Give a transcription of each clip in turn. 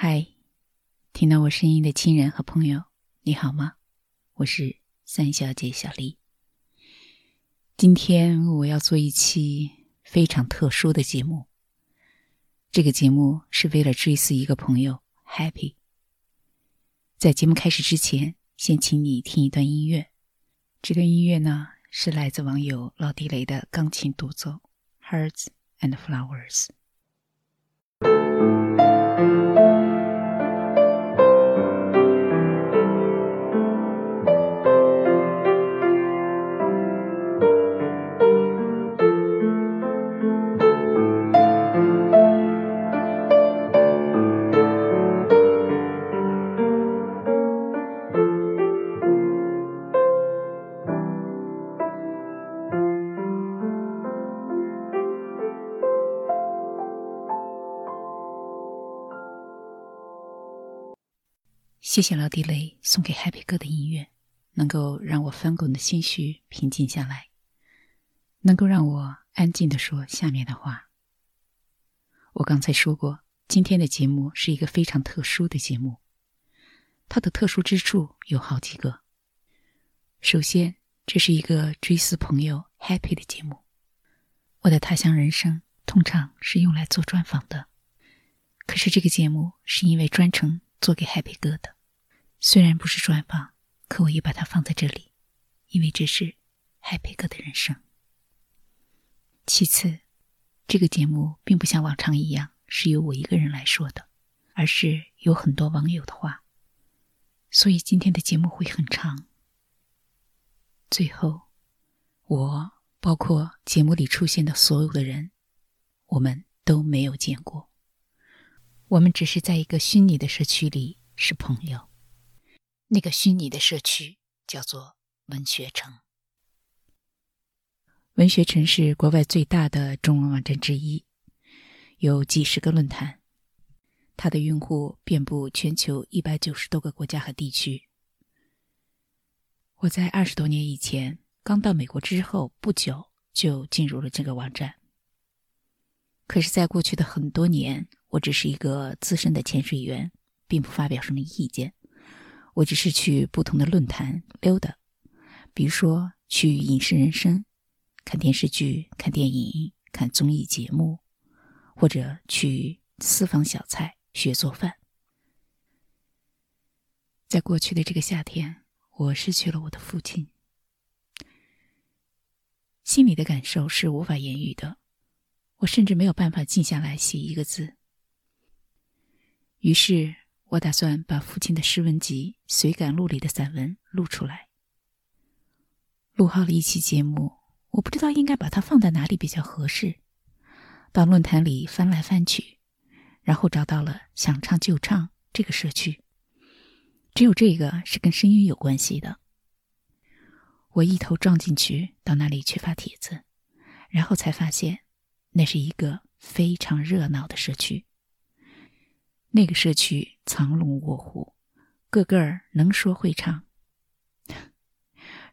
嗨，听到我声音的亲人和朋友，你好吗？我是三小姐小丽。今天我要做一期非常特殊的节目。这个节目是为了追思一个朋友 Happy。在节目开始之前，先请你听一段音乐。这段音乐呢，是来自网友老地雷的钢琴独奏《Hearts and Flowers》。谢谢老地雷送给 Happy 哥的音乐，能够让我翻滚的心绪平静下来，能够让我安静的说下面的话。我刚才说过，今天的节目是一个非常特殊的节目，它的特殊之处有好几个。首先，这是一个追思朋友 Happy 的节目。我的他乡人生通常是用来做专访的，可是这个节目是因为专程做给 Happy 哥的。虽然不是专访，可我也把它放在这里，因为这是 Happy 哥的人生。其次，这个节目并不像往常一样是由我一个人来说的，而是有很多网友的话，所以今天的节目会很长。最后，我包括节目里出现的所有的人，我们都没有见过，我们只是在一个虚拟的社区里是朋友。那个虚拟的社区叫做文学城。文学城是国外最大的中文网站之一，有几十个论坛，它的用户遍布全球一百九十多个国家和地区。我在二十多年以前刚到美国之后不久就进入了这个网站，可是，在过去的很多年，我只是一个资深的潜水员，并不发表什么意见。我只是去不同的论坛溜达，比如说去影视人生，看电视剧、看电影、看综艺节目，或者去私房小菜学做饭。在过去的这个夏天，我失去了我的父亲，心里的感受是无法言语的，我甚至没有办法静下来写一个字。于是。我打算把父亲的诗文集《随感录》里的散文录出来。录好了一期节目，我不知道应该把它放在哪里比较合适。到论坛里翻来翻去，然后找到了“想唱就唱”这个社区，只有这个是跟声音有关系的。我一头撞进去，到那里去发帖子，然后才发现，那是一个非常热闹的社区。那个社区藏龙卧虎，个个能说会唱。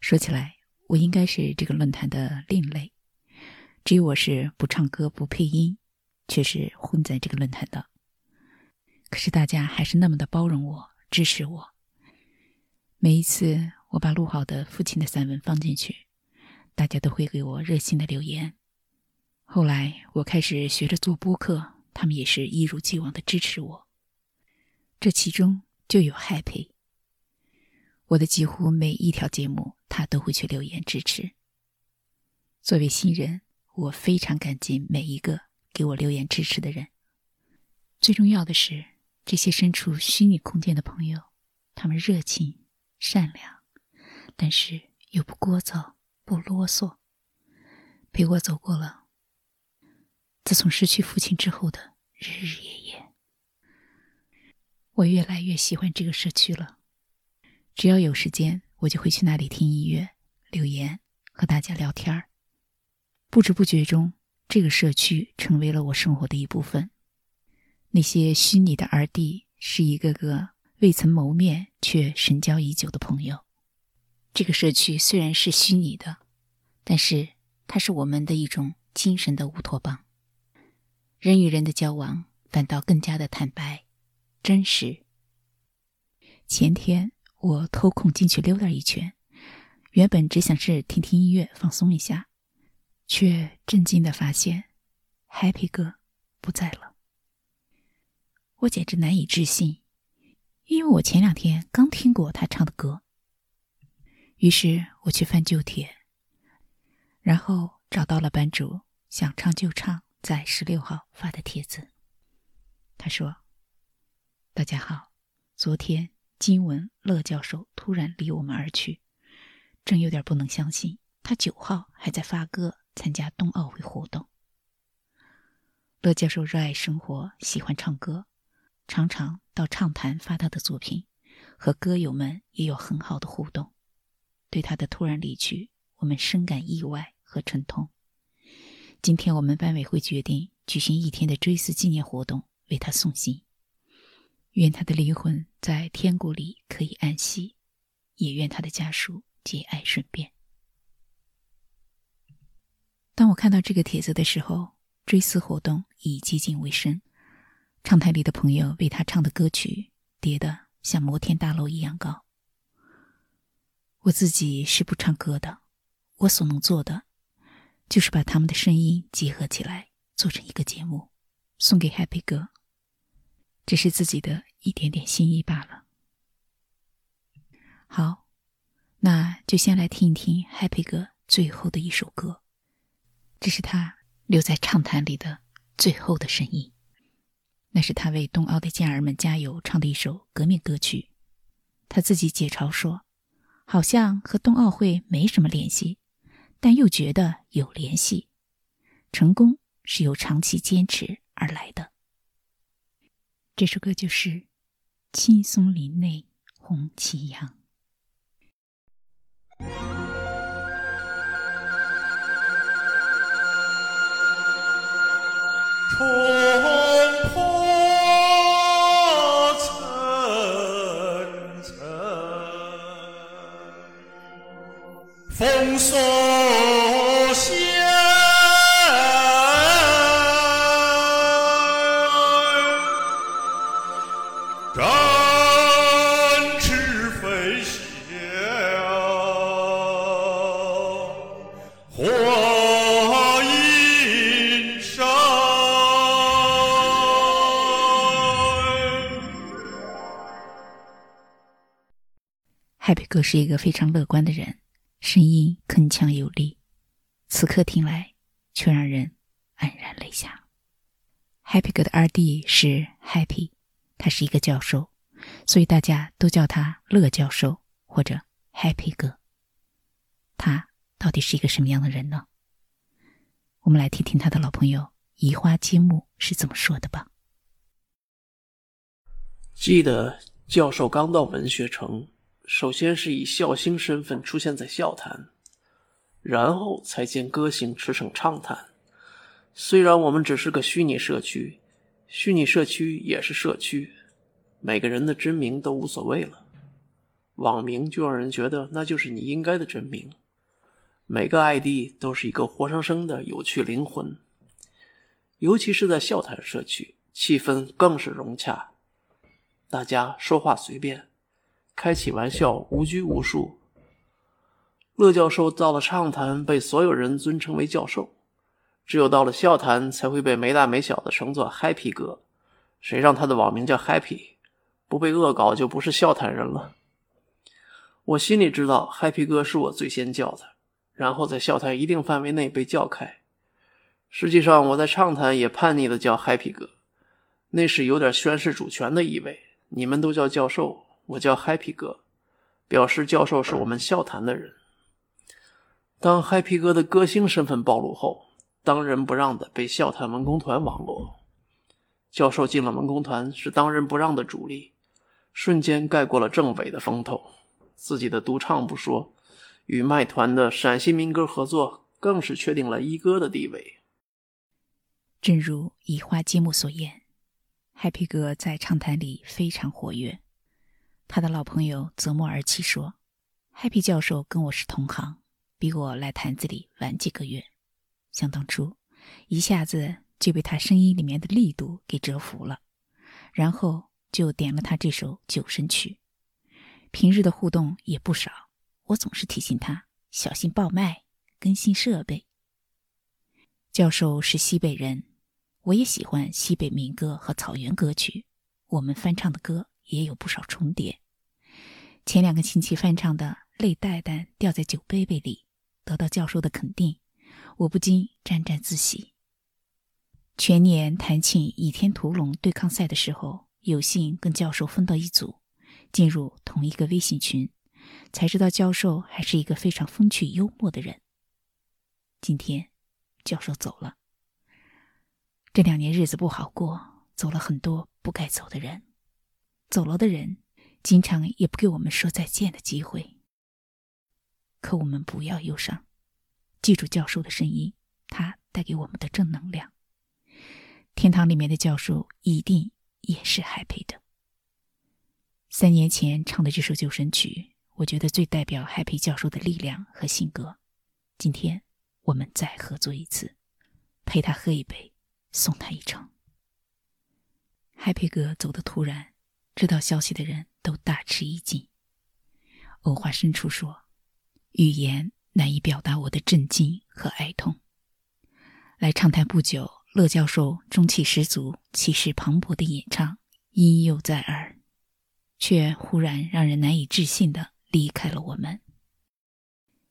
说起来，我应该是这个论坛的另类，只有我是不唱歌不配音，却是混在这个论坛的。可是大家还是那么的包容我，支持我。每一次我把录好的父亲的散文放进去，大家都会给我热心的留言。后来我开始学着做播客，他们也是一如既往的支持我。这其中就有 Happy。我的几乎每一条节目，他都会去留言支持。作为新人，我非常感激每一个给我留言支持的人。最重要的是，这些身处虚拟空间的朋友，他们热情、善良，但是又不聒噪、不啰嗦，陪我走过了自从失去父亲之后的日日夜夜。我越来越喜欢这个社区了。只要有时间，我就会去那里听音乐、留言和大家聊天儿。不知不觉中，这个社区成为了我生活的一部分。那些虚拟的儿弟是一个个未曾谋面却神交已久的朋友。这个社区虽然是虚拟的，但是它是我们的一种精神的乌托邦。人与人的交往反倒更加的坦白。真实。前天我偷空进去溜达一圈，原本只想是听听音乐放松一下，却震惊的发现，Happy 哥不在了。我简直难以置信，因为我前两天刚听过他唱的歌。于是我去翻旧帖，然后找到了班主想唱就唱在十六号发的帖子。他说：“大家好，昨天。”金文乐教授突然离我们而去，真有点不能相信。他九号还在发歌参加冬奥会活动。乐教授热爱生活，喜欢唱歌，常常到唱坛发他的作品，和歌友们也有很好的互动。对他的突然离去，我们深感意外和沉痛。今天我们班委会决定举行一天的追思纪念活动，为他送行。愿他的灵魂在天国里可以安息，也愿他的家属节哀顺变。当我看到这个帖子的时候，追思活动已接近尾声，唱台里的朋友为他唱的歌曲叠得像摩天大楼一样高。我自己是不唱歌的，我所能做的，就是把他们的声音结合起来，做成一个节目，送给 Happy 哥。只是自己的一点点心意罢了。好，那就先来听一听 Happy 哥最后的一首歌，这是他留在唱坛里的最后的声音。那是他为冬奥的健儿们加油唱的一首革命歌曲。他自己解嘲说：“好像和冬奥会没什么联系，但又觉得有联系。成功是由长期坚持而来的。”这首歌就是《青松林内红旗扬》。冲破层层风霜 Happy 哥是一个非常乐观的人，声音铿锵有力，此刻听来却让人黯然泪下。Happy 哥的二弟是 Happy，他是一个教授，所以大家都叫他乐教授或者 Happy 哥。他到底是一个什么样的人呢？我们来听听他的老朋友移花接木是怎么说的吧。记得教授刚到文学城。首先是以笑星身份出现在笑坛，然后才见歌星驰骋畅谈。虽然我们只是个虚拟社区，虚拟社区也是社区，每个人的真名都无所谓了，网名就让人觉得那就是你应该的真名。每个 ID 都是一个活生生的有趣灵魂，尤其是在笑谈社区，气氛更是融洽，大家说话随便。开起玩笑无拘无束。乐教授到了畅谈，被所有人尊称为教授；只有到了笑谈，才会被没大没小的称作 Happy 哥。谁让他的网名叫 Happy，不被恶搞就不是笑谈人了。我心里知道，Happy 哥是我最先叫的，然后在笑谈一定范围内被叫开。实际上，我在畅谈也叛逆的叫 Happy 哥，那是有点宣示主权的意味。你们都叫教授。我叫 Happy 哥，表示教授是我们笑谈的人。当 Happy 哥的歌星身份暴露后，当仁不让的被笑谈文工团网络。教授进了文工团是当仁不让的主力，瞬间盖过了政委的风头。自己的独唱不说，与麦团的陕西民歌合作，更是确定了一哥的地位。正如移花接木所言，Happy 哥在唱坛里非常活跃。他的老朋友泽莫尔奇说：“Happy 教授跟我是同行，比我来坛子里晚几个月。想当初，一下子就被他声音里面的力度给折服了，然后就点了他这首救生曲。平日的互动也不少，我总是提醒他小心爆麦，更新设备。教授是西北人，我也喜欢西北民歌和草原歌曲，我们翻唱的歌也有不少重叠。前两个星期翻唱的《泪蛋蛋掉在酒杯杯里》，得到教授的肯定，我不禁沾沾自喜。全年弹琴《倚天屠龙》对抗赛的时候，有幸跟教授分到一组，进入同一个微信群，才知道教授还是一个非常风趣幽默的人。今天。教授走了，这两年日子不好过，走了很多不该走的人，走了的人，经常也不给我们说再见的机会。可我们不要忧伤，记住教授的声音，他带给我们的正能量。天堂里面的教授一定也是 happy 的。三年前唱的这首救生曲，我觉得最代表 happy 教授的力量和性格。今天。我们再合作一次，陪他喝一杯，送他一程。Happy 哥走的突然，知道消息的人都大吃一惊。欧话深处说：“语言难以表达我的震惊和哀痛。”来畅谈不久，乐教授中气十足、气势磅礴的演唱音犹在耳，却忽然让人难以置信的离开了我们。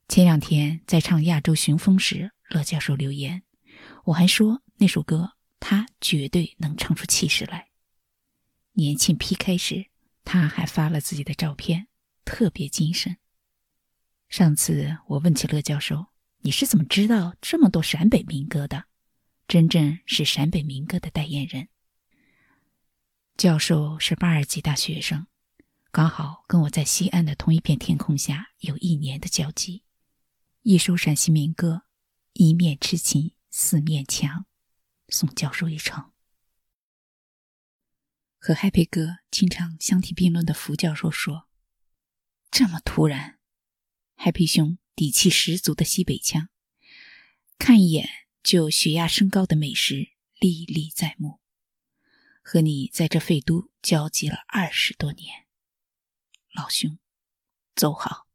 前两天在唱《亚洲寻风》时，乐教授留言，我还说那首歌他绝对能唱出气势来。年庆 PK 时，他还发了自己的照片，特别精神。上次我问起乐教授：“你是怎么知道这么多陕北民歌的？真正是陕北民歌的代言人。”教授是八二级大学生，刚好跟我在西安的同一片天空下有一年的交集。一首陕西民歌，一面痴情四面墙，送教授一程。和 Happy 哥经常相提并论的福教授说：“这么突然，Happy 兄底气十足的西北腔，看一眼就血压升高的美食历历在目。和你在这废都交集了二十多年，老兄，走好。”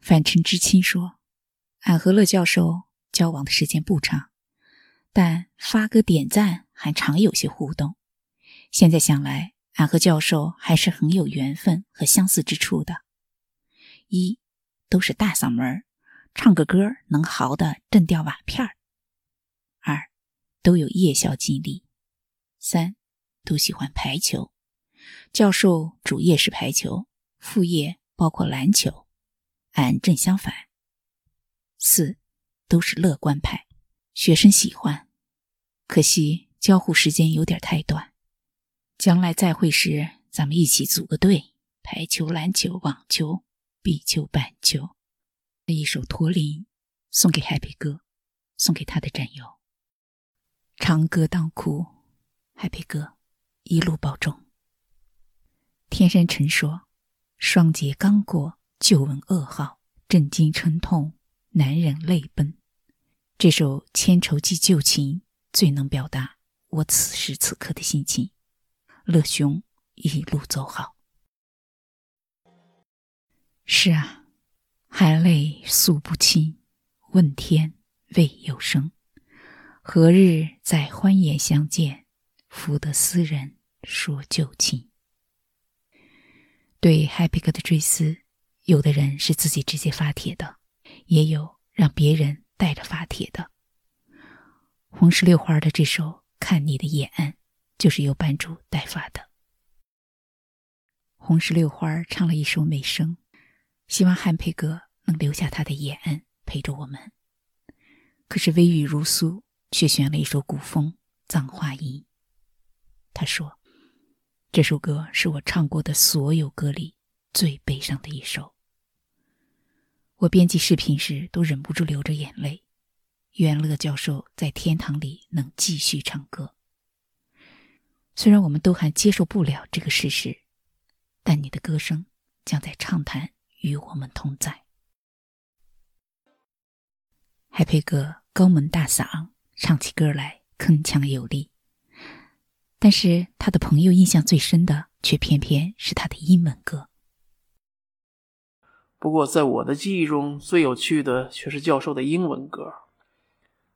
范陈知青说：“俺和乐教授交往的时间不长，但发哥点赞还常有些互动。现在想来，俺和教授还是很有缘分和相似之处的。一，都是大嗓门唱个歌能嚎的震掉瓦片二，都有夜校经历。三，都喜欢排球。教授主业是排球，副业包括篮球。”俺正相反，四都是乐观派，学生喜欢，可惜交互时间有点太短。将来再会时，咱们一起组个队，排球、篮球、网球、壁球、板球。一首《驼铃》送给 Happy 哥，送给他的战友。长歌当哭，Happy 哥一路保重。天山晨说：“双节刚过。”就闻噩耗，震惊沉痛，难忍泪奔。这首《千愁寄旧情》最能表达我此时此刻的心情。乐兄一路走好。是啊，含泪诉不清，问天未有声。何日再欢颜相见？福得斯人说旧情。对 Happy 哥的追思。有的人是自己直接发帖的，也有让别人带着发帖的。红石榴花的这首《看你的眼》，就是由班主代发的。红石榴花唱了一首美声，希望汉佩哥能留下他的眼陪着我们。可是微雨如酥，却选了一首古风《葬花吟》。他说：“这首歌是我唱过的所有歌里最悲伤的一首。”我编辑视频时都忍不住流着眼泪。袁乐教授在天堂里能继续唱歌。虽然我们都还接受不了这个事实，但你的歌声将在畅谈与我们同在。还配个高门大嗓，唱起歌来铿锵有力。但是他的朋友印象最深的，却偏偏是他的英文歌。不过，在我的记忆中，最有趣的却是教授的英文歌。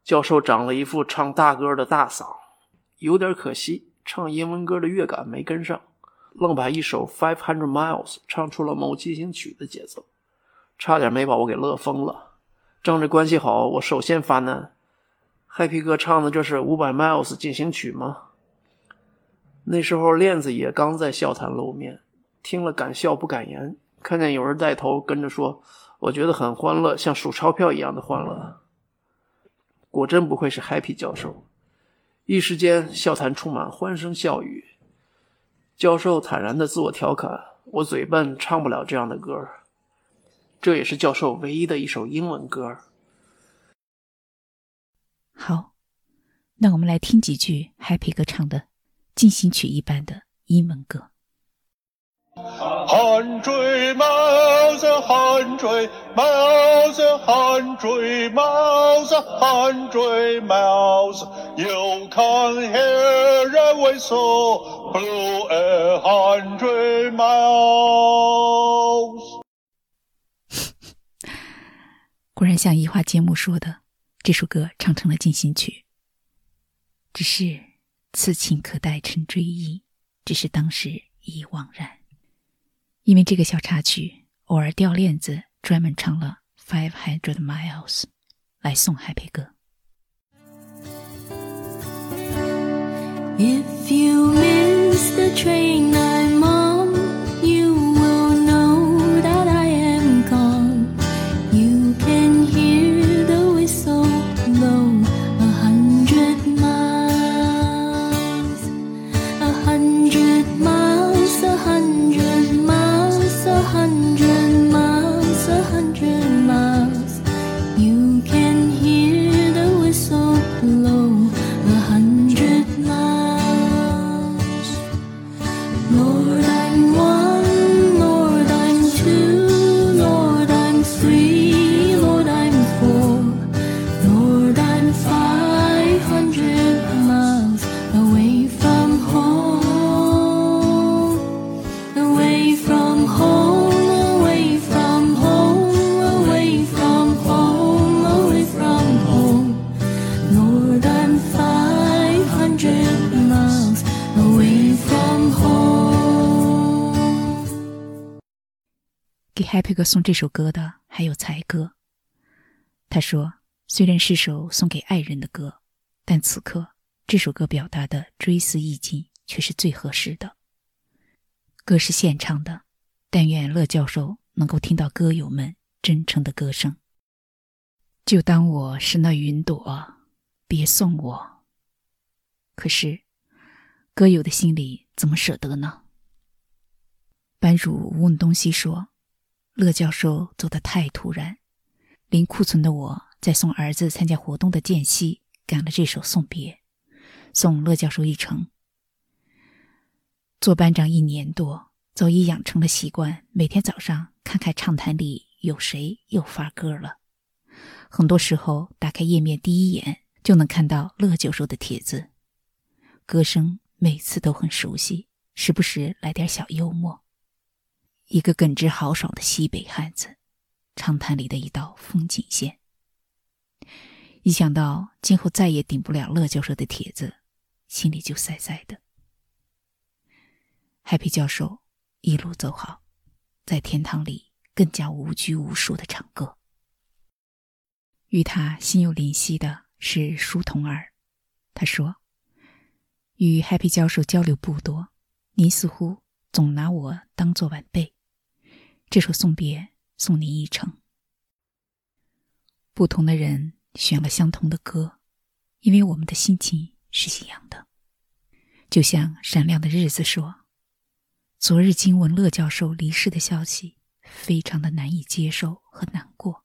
教授长了一副唱大歌的大嗓，有点可惜，唱英文歌的乐感没跟上，愣把一首《Five Hundred Miles》唱出了某进行曲的节奏，差点没把我给乐疯了。仗着关系好，我首先发难：Happy 哥唱的这是《五百 Miles》进行曲吗？那时候链子也刚在笑谈露面，听了敢笑不敢言。看见有人带头跟着说，我觉得很欢乐，像数钞票一样的欢乐。果真不愧是 Happy 教授，一时间笑谈充满欢声笑语。教授坦然的自我调侃：“我嘴笨，唱不了这样的歌。”这也是教授唯一的一首英文歌。好，那我们来听几句 Happy 歌唱的进行曲一般的英文歌。Hundred miles，Hundred miles，Hundred miles，Hundred miles，you can hear a whistle blow a hundred miles. 果然像移花接木说的，这首歌唱成了进行曲。只是此情可待成追忆，只是当时已惘然。因为这个小插曲，偶尔掉链子，专门唱了《Five Hundred Miles》来送海培哥。If you miss the train Happy 哥送这首歌的还有才哥。他说，虽然是首送给爱人的歌，但此刻这首歌表达的追思意境却是最合适的。歌是现唱的，但愿乐教授能够听到歌友们真诚的歌声。就当我是那云朵，别送我。可是，歌友的心里怎么舍得呢？班主吴问东西说：“乐教授走得太突然，临库存的我在送儿子参加活动的间隙赶了这首送别，送乐教授一程。做班长一年多，早已养成了习惯，每天早上看看畅谈里有谁又发歌了。很多时候，打开页面第一眼就能看到乐教授的帖子，歌声每次都很熟悉，时不时来点小幽默。一个耿直豪爽的西北汉子，长谈里的一道风景线。一想到今后再也顶不了乐教授的帖子，心里就塞塞的。Happy 教授一路走好，在天堂里更加无拘无束的唱歌。与他心有灵犀的是舒童儿，他说：“与 Happy 教授交流不多，您似乎总拿我当做晚辈。这首送别送你一程。不同的人选了相同的歌，因为我们的心情是一样的。就像闪亮的日子说。”昨日经闻乐教授离世的消息，非常的难以接受和难过。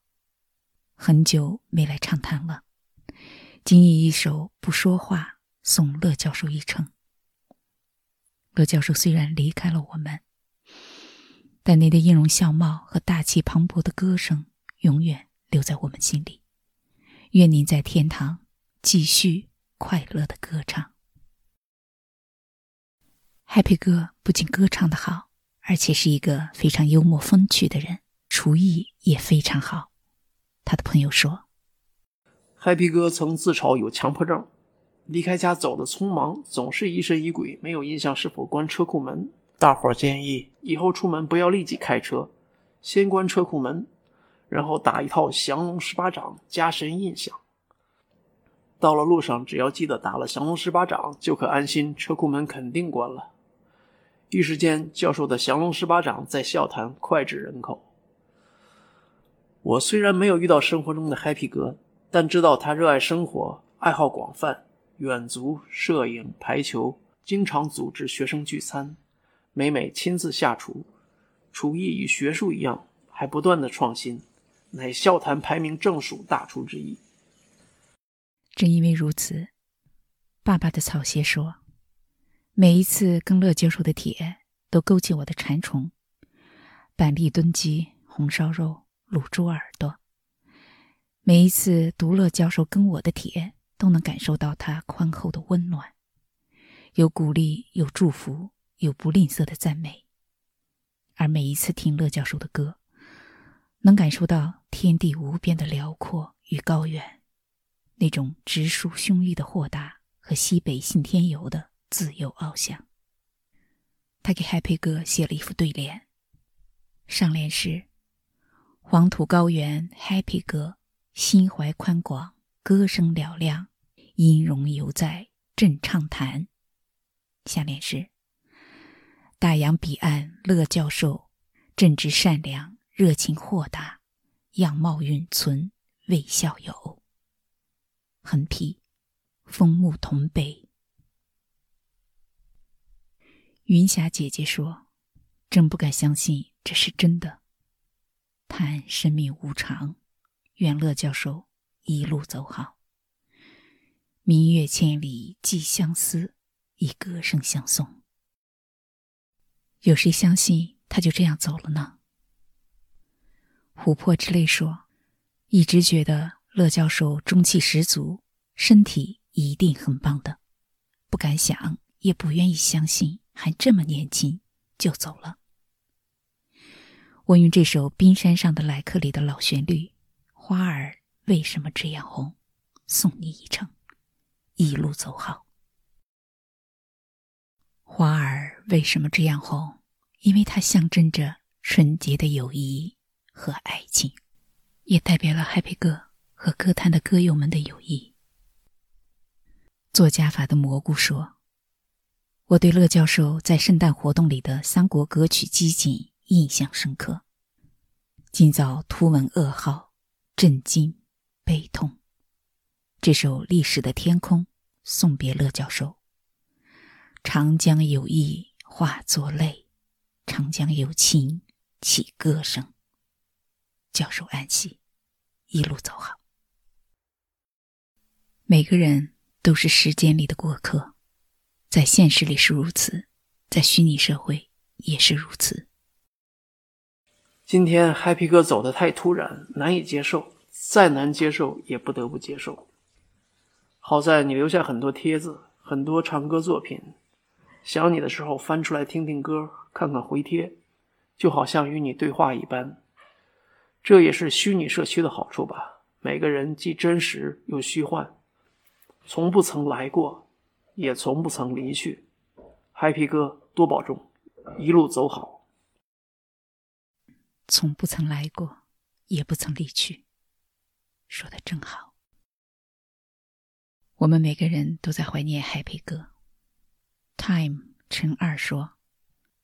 很久没来畅谈了，仅以一首不说话送乐教授一程。乐教授虽然离开了我们，但您的音容笑貌和大气磅礴的歌声永远留在我们心里。愿您在天堂继续快乐的歌唱。Happy 哥不仅歌唱得好，而且是一个非常幽默风趣的人，厨艺也非常好。他的朋友说，Happy 哥曾自嘲有强迫症，离开家走得匆忙，总是疑神疑鬼，没有印象是否关车库门。大伙儿建议以后出门不要立即开车，先关车库门，然后打一套降龙十八掌加深印象。到了路上，只要记得打了降龙十八掌，就可安心，车库门肯定关了。一时间，教授的降龙十八掌在笑谈脍炙人口。我虽然没有遇到生活中的 Happy 哥，但知道他热爱生活，爱好广泛，远足、摄影、排球，经常组织学生聚餐，每每亲自下厨，厨艺与学术一样，还不断的创新，乃笑谈排名正数大厨之一。正因为如此，爸爸的草鞋说，每一次跟乐教授的帖都勾起我的馋虫，板栗炖鸡、红烧肉、卤猪耳朵。每一次独乐教授跟我的帖，都能感受到他宽厚的温暖，有鼓励，有祝福，有不吝啬的赞美。而每一次听乐教授的歌，能感受到天地无边的辽阔与高远。那种直抒胸臆的豁达和西北信天游的自由翱翔。他给 Happy 哥写了一副对联，上联是：“黄土高原 Happy 哥，心怀宽广，歌声嘹亮，音容犹在震畅谈。”下联是：“大洋彼岸乐教授，正直善良，热情豁达，样貌允存，为校友。”横批：枫木同悲。云霞姐姐说：“真不敢相信这是真的。”叹生命无常，愿乐教授一路走好。明月千里寄相思，以歌声相送。有谁相信他就这样走了呢？琥珀之泪说：“一直觉得。”乐教授中气十足，身体一定很棒的，不敢想，也不愿意相信，还这么年轻就走了。我用这首《冰山上的来客》里的老旋律《花儿为什么这样红》，送你一程，一路走好。花儿为什么这样红？因为它象征着纯洁的友谊和爱情，也代表了 Happy 哥。和歌坛的歌友们的友谊。做加法的蘑菇说：“我对乐教授在圣诞活动里的三国歌曲集锦印象深刻。今早突闻噩耗，震惊、悲痛。这首《历史的天空》送别乐教授。长江有意化作泪，长江有情起歌声。教授安息，一路走好。”每个人都是时间里的过客，在现实里是如此，在虚拟社会也是如此。今天 Happy 哥走的太突然，难以接受，再难接受也不得不接受。好在你留下很多帖子，很多唱歌作品，想你的时候翻出来听听歌，看看回帖，就好像与你对话一般。这也是虚拟社区的好处吧，每个人既真实又虚幻。从不曾来过，也从不曾离去。Happy 哥，多保重，一路走好。从不曾来过，也不曾离去，说的真好。我们每个人都在怀念 Happy 哥。Time 陈二说：“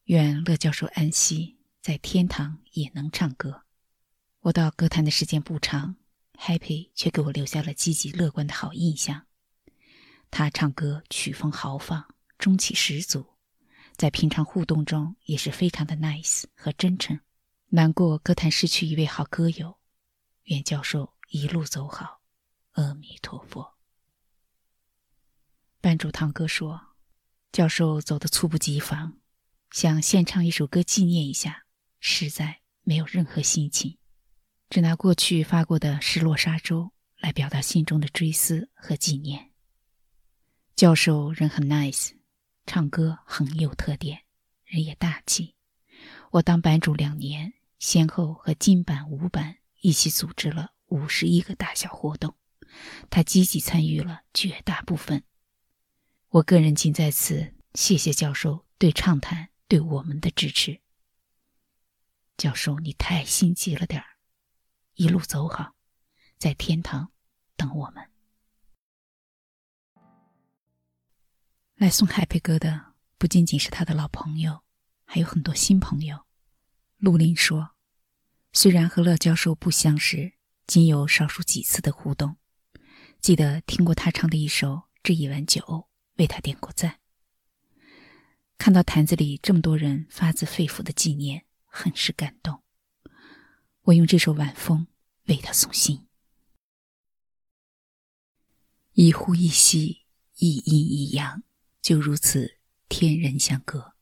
愿乐教授安息，在天堂也能唱歌。”我到歌坛的时间不长，Happy 却给我留下了积极乐观的好印象。他唱歌曲风豪放，中气十足，在平常互动中也是非常的 nice 和真诚。难过歌坛失去一位好歌友，愿教授一路走好，阿弥陀佛。班主堂哥说，教授走得猝不及防，想献唱一首歌纪念一下，实在没有任何心情，只拿过去发过的失落沙洲来表达心中的追思和纪念。教授人很 nice，唱歌很有特点，人也大气。我当版主两年，先后和金版、五版一起组织了五十一个大小活动，他积极参与了绝大部分。我个人仅在此谢谢教授对畅谈对我们的支持。教授，你太心急了点儿，一路走好，在天堂等我们。来送 Happy 哥的不仅仅是他的老朋友，还有很多新朋友。陆林说：“虽然和乐教授不相识，仅有少数几次的互动，记得听过他唱的一首《这一碗酒》，为他点过赞。看到坛子里这么多人发自肺腑的纪念，很是感动。我用这首晚风为他送行。一呼一吸，一阴一阳。”就如此，天人相隔。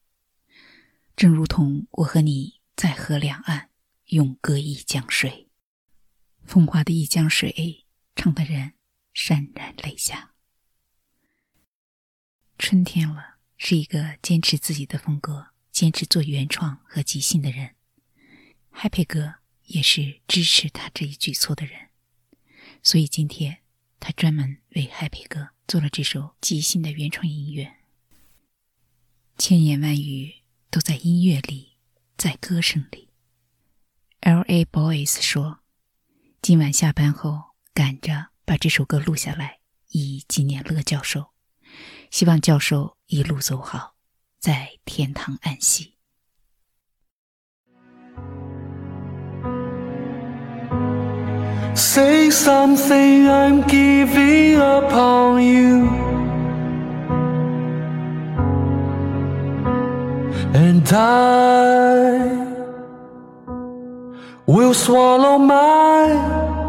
正如同我和你在河两岸，永隔一江水。风华的一江水，唱的人潸然泪下。春天了，是一个坚持自己的风格、坚持做原创和即兴的人。Happy 哥也是支持他这一举措的人，所以今天他专门为 Happy 哥。做了这首即兴的原创音乐，千言万语都在音乐里，在歌声里。L.A. Boys 说：“今晚下班后赶着把这首歌录下来，以纪念乐教授。希望教授一路走好，在天堂安息。” Say something, I'm giving up on you. And I will swallow my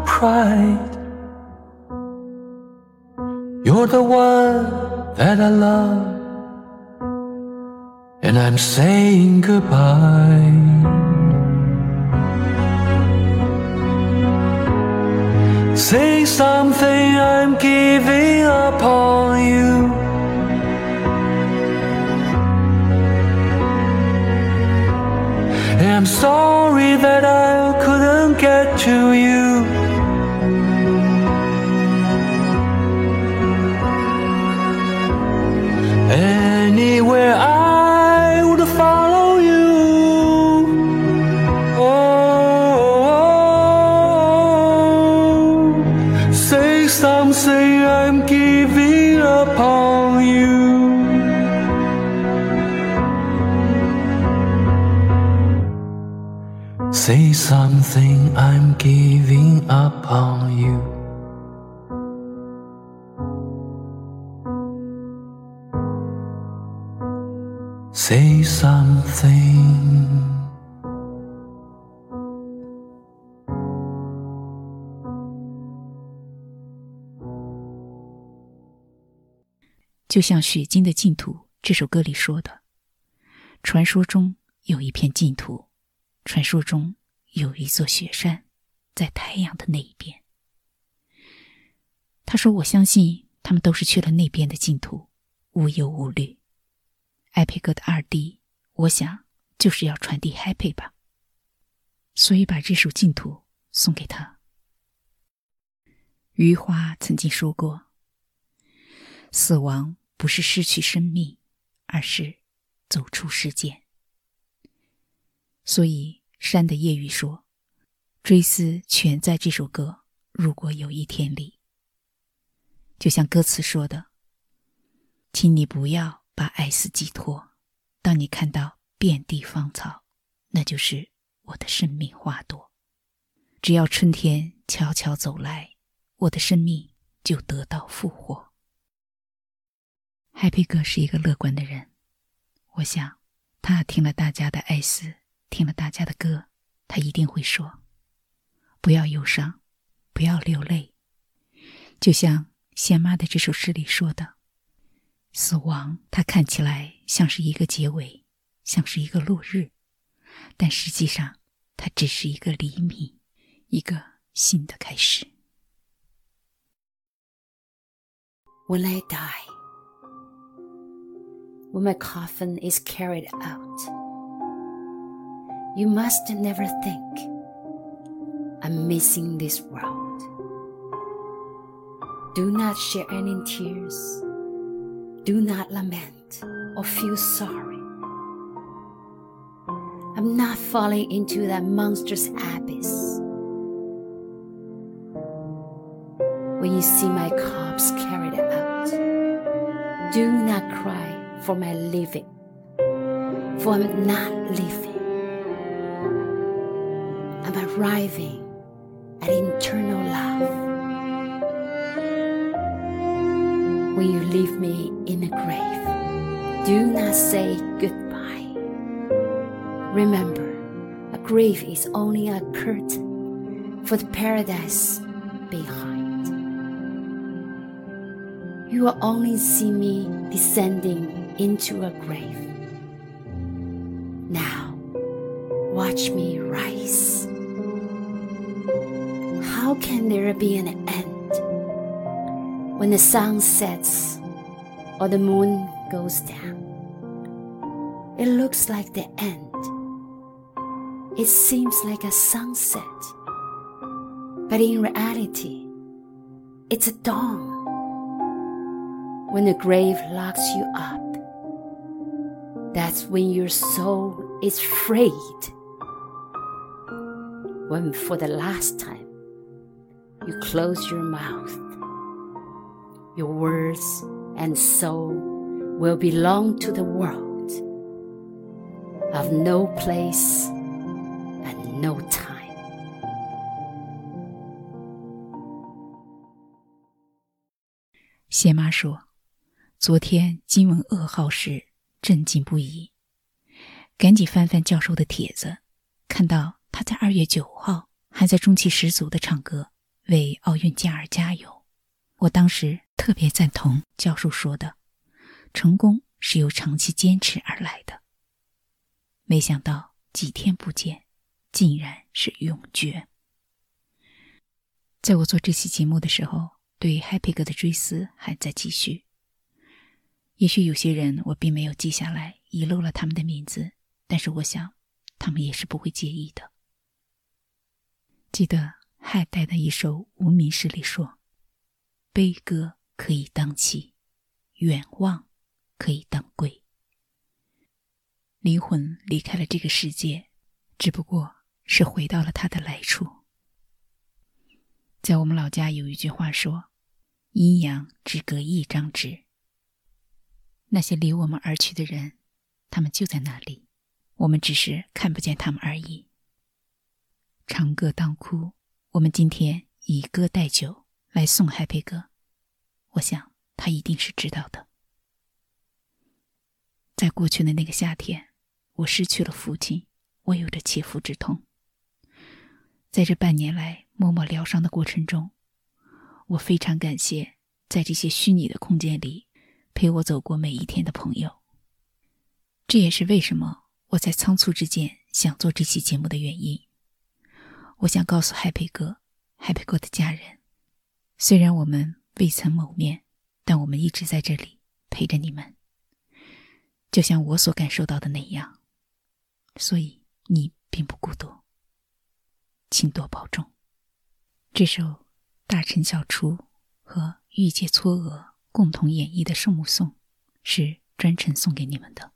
pride. You're the one that I love, and I'm saying goodbye. Say something, I'm giving up on you. I'm sorry that I couldn't get to you. Say something, I'm giving up on you. Say something. 就像许金的净土这首歌里说的：“传说中有一片净土，传说中有一座雪山，在太阳的那一边。”他说：“我相信他们都是去了那边的净土，无忧无虑。”艾佩哥的二弟，我想就是要传递 happy 吧，所以把这首净土送给他。余华曾经说过：“死亡不是失去生命，而是走出世间。”所以山的夜雨说：“追思全在这首歌。如果有一天里，就像歌词说的，请你不要。”把爱思寄托。当你看到遍地芳草，那就是我的生命花朵。只要春天悄悄走来，我的生命就得到复活。Happy 哥是一个乐观的人，我想他听了大家的哀思，听了大家的歌，他一定会说：“不要忧伤，不要流泪。”就像贤妈的这首诗里说的。死亡，它看起来像是一个结尾，像是一个落日，但实际上，它只是一个黎明，一个新的开始。When I die? when my coffin is carried out. You must never think I'm missing this world. Do not shed any tears. Do not lament or feel sorry. I'm not falling into that monstrous abyss. When you see my corpse carried out, do not cry for my living, for I'm not living. I'm at eternal love. When you leave me in a grave, do not say goodbye. Remember, a grave is only a curtain for the paradise behind. You will only see me descending into a grave. Now, watch me rise. Can there be an end when the sun sets or the moon goes down? It looks like the end. It seems like a sunset. But in reality, it's a dawn. When the grave locks you up, that's when your soul is freed. When for the last time you close your mouth, your words and soul will belong to the world of no place and no time. 谢妈说：“昨天惊闻噩耗时，震惊不已，赶紧翻翻教授的帖子，看到他在二月九号还在中气十足的唱歌， 为奥运健儿加油。我当时特别赞同教授说的，成功是由长期坚持而来的。没想到几天不见，竟然是永诀。在我做这期节目的时候。”对 Happy 哥的追思还在继续。也许有些人我并没有记下来，遗漏了他们的名字，但是我想，他们也是不会介意的。记得汉代的一首无名诗里说：“悲歌可以当泣，远望可以当归。”灵魂离开了这个世界，只不过是回到了他的来处。在我们老家有一句话说。阴阳只隔一张纸。那些离我们而去的人，他们就在那里，我们只是看不见他们而已。长歌当哭，我们今天以歌代酒来送 Happy 哥，我想他一定是知道的。在过去的那个夏天，我失去了父亲，我有着切肤之痛。在这半年来默默疗伤的过程中。我非常感谢在这些虚拟的空间里陪我走过每一天的朋友。这也是为什么我在仓促之间想做这期节目的原因。我想告诉 Happy 哥、Happy 哥的家人，虽然我们未曾谋面，但我们一直在这里陪着你们，就像我所感受到的那样。所以你并不孤独，请多保重。这首。大臣小厨和玉阶嵯峨共同演绎的圣母颂，是专程送给你们的。